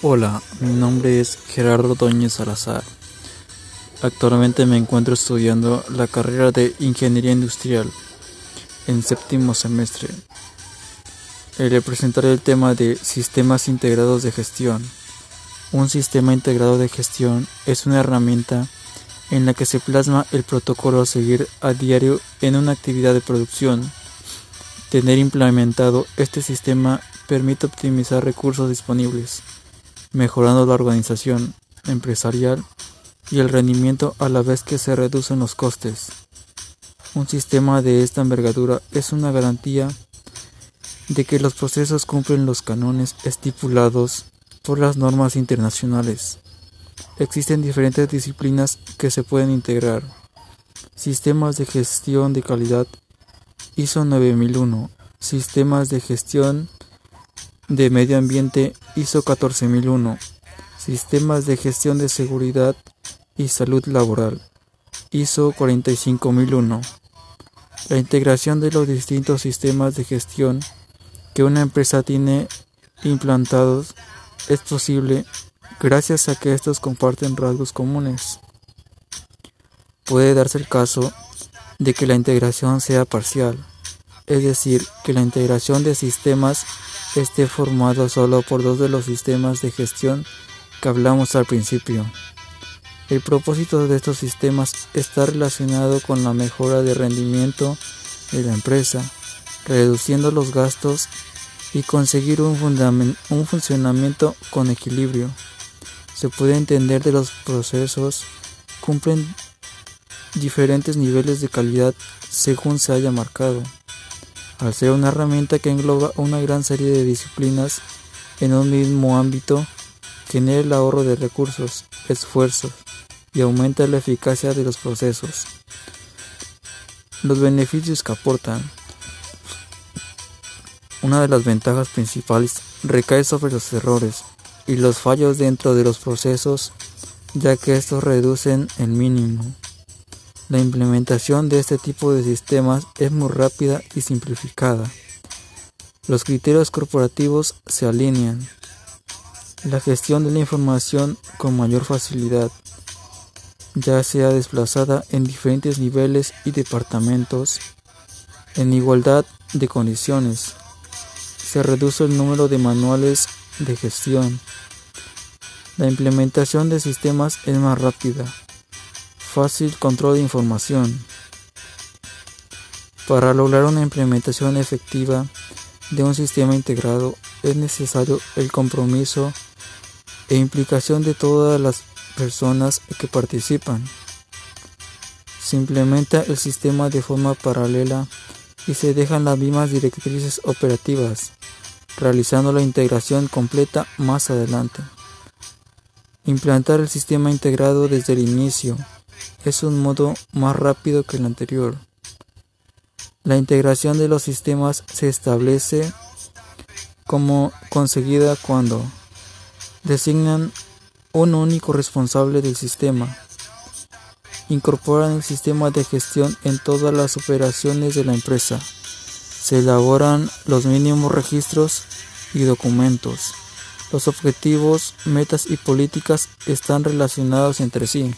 Hola, mi nombre es Gerardo Doñez Salazar. Actualmente me encuentro estudiando la carrera de Ingeniería Industrial en séptimo semestre. Le presentaré el tema de sistemas integrados de gestión. Un sistema integrado de gestión es una herramienta en la que se plasma el protocolo a seguir a diario en una actividad de producción. Tener implementado este sistema permite optimizar recursos disponibles mejorando la organización empresarial y el rendimiento a la vez que se reducen los costes. Un sistema de esta envergadura es una garantía de que los procesos cumplen los cánones estipulados por las normas internacionales. Existen diferentes disciplinas que se pueden integrar. Sistemas de gestión de calidad ISO 9001, sistemas de gestión de Medio Ambiente ISO 14001, Sistemas de Gestión de Seguridad y Salud Laboral ISO 45001. La integración de los distintos sistemas de gestión que una empresa tiene implantados es posible gracias a que estos comparten rasgos comunes. Puede darse el caso de que la integración sea parcial, es decir, que la integración de sistemas esté formado solo por dos de los sistemas de gestión que hablamos al principio. El propósito de estos sistemas está relacionado con la mejora de rendimiento de la empresa, reduciendo los gastos y conseguir un, un funcionamiento con equilibrio. Se puede entender de los procesos cumplen diferentes niveles de calidad según se haya marcado al ser una herramienta que engloba una gran serie de disciplinas en un mismo ámbito, genera el ahorro de recursos, esfuerzos y aumenta la eficacia de los procesos. Los beneficios que aportan. Una de las ventajas principales recae sobre los errores y los fallos dentro de los procesos, ya que estos reducen el mínimo. La implementación de este tipo de sistemas es muy rápida y simplificada. Los criterios corporativos se alinean. La gestión de la información con mayor facilidad, ya sea desplazada en diferentes niveles y departamentos, en igualdad de condiciones. Se reduce el número de manuales de gestión. La implementación de sistemas es más rápida Fácil control de información. Para lograr una implementación efectiva de un sistema integrado es necesario el compromiso e implicación de todas las personas que participan. Se implementa el sistema de forma paralela y se dejan las mismas directrices operativas, realizando la integración completa más adelante. Implantar el sistema integrado desde el inicio es un modo más rápido que el anterior. La integración de los sistemas se establece como conseguida cuando designan un único responsable del sistema, incorporan el sistema de gestión en todas las operaciones de la empresa, se elaboran los mínimos registros y documentos. Los objetivos, metas y políticas están relacionados entre sí.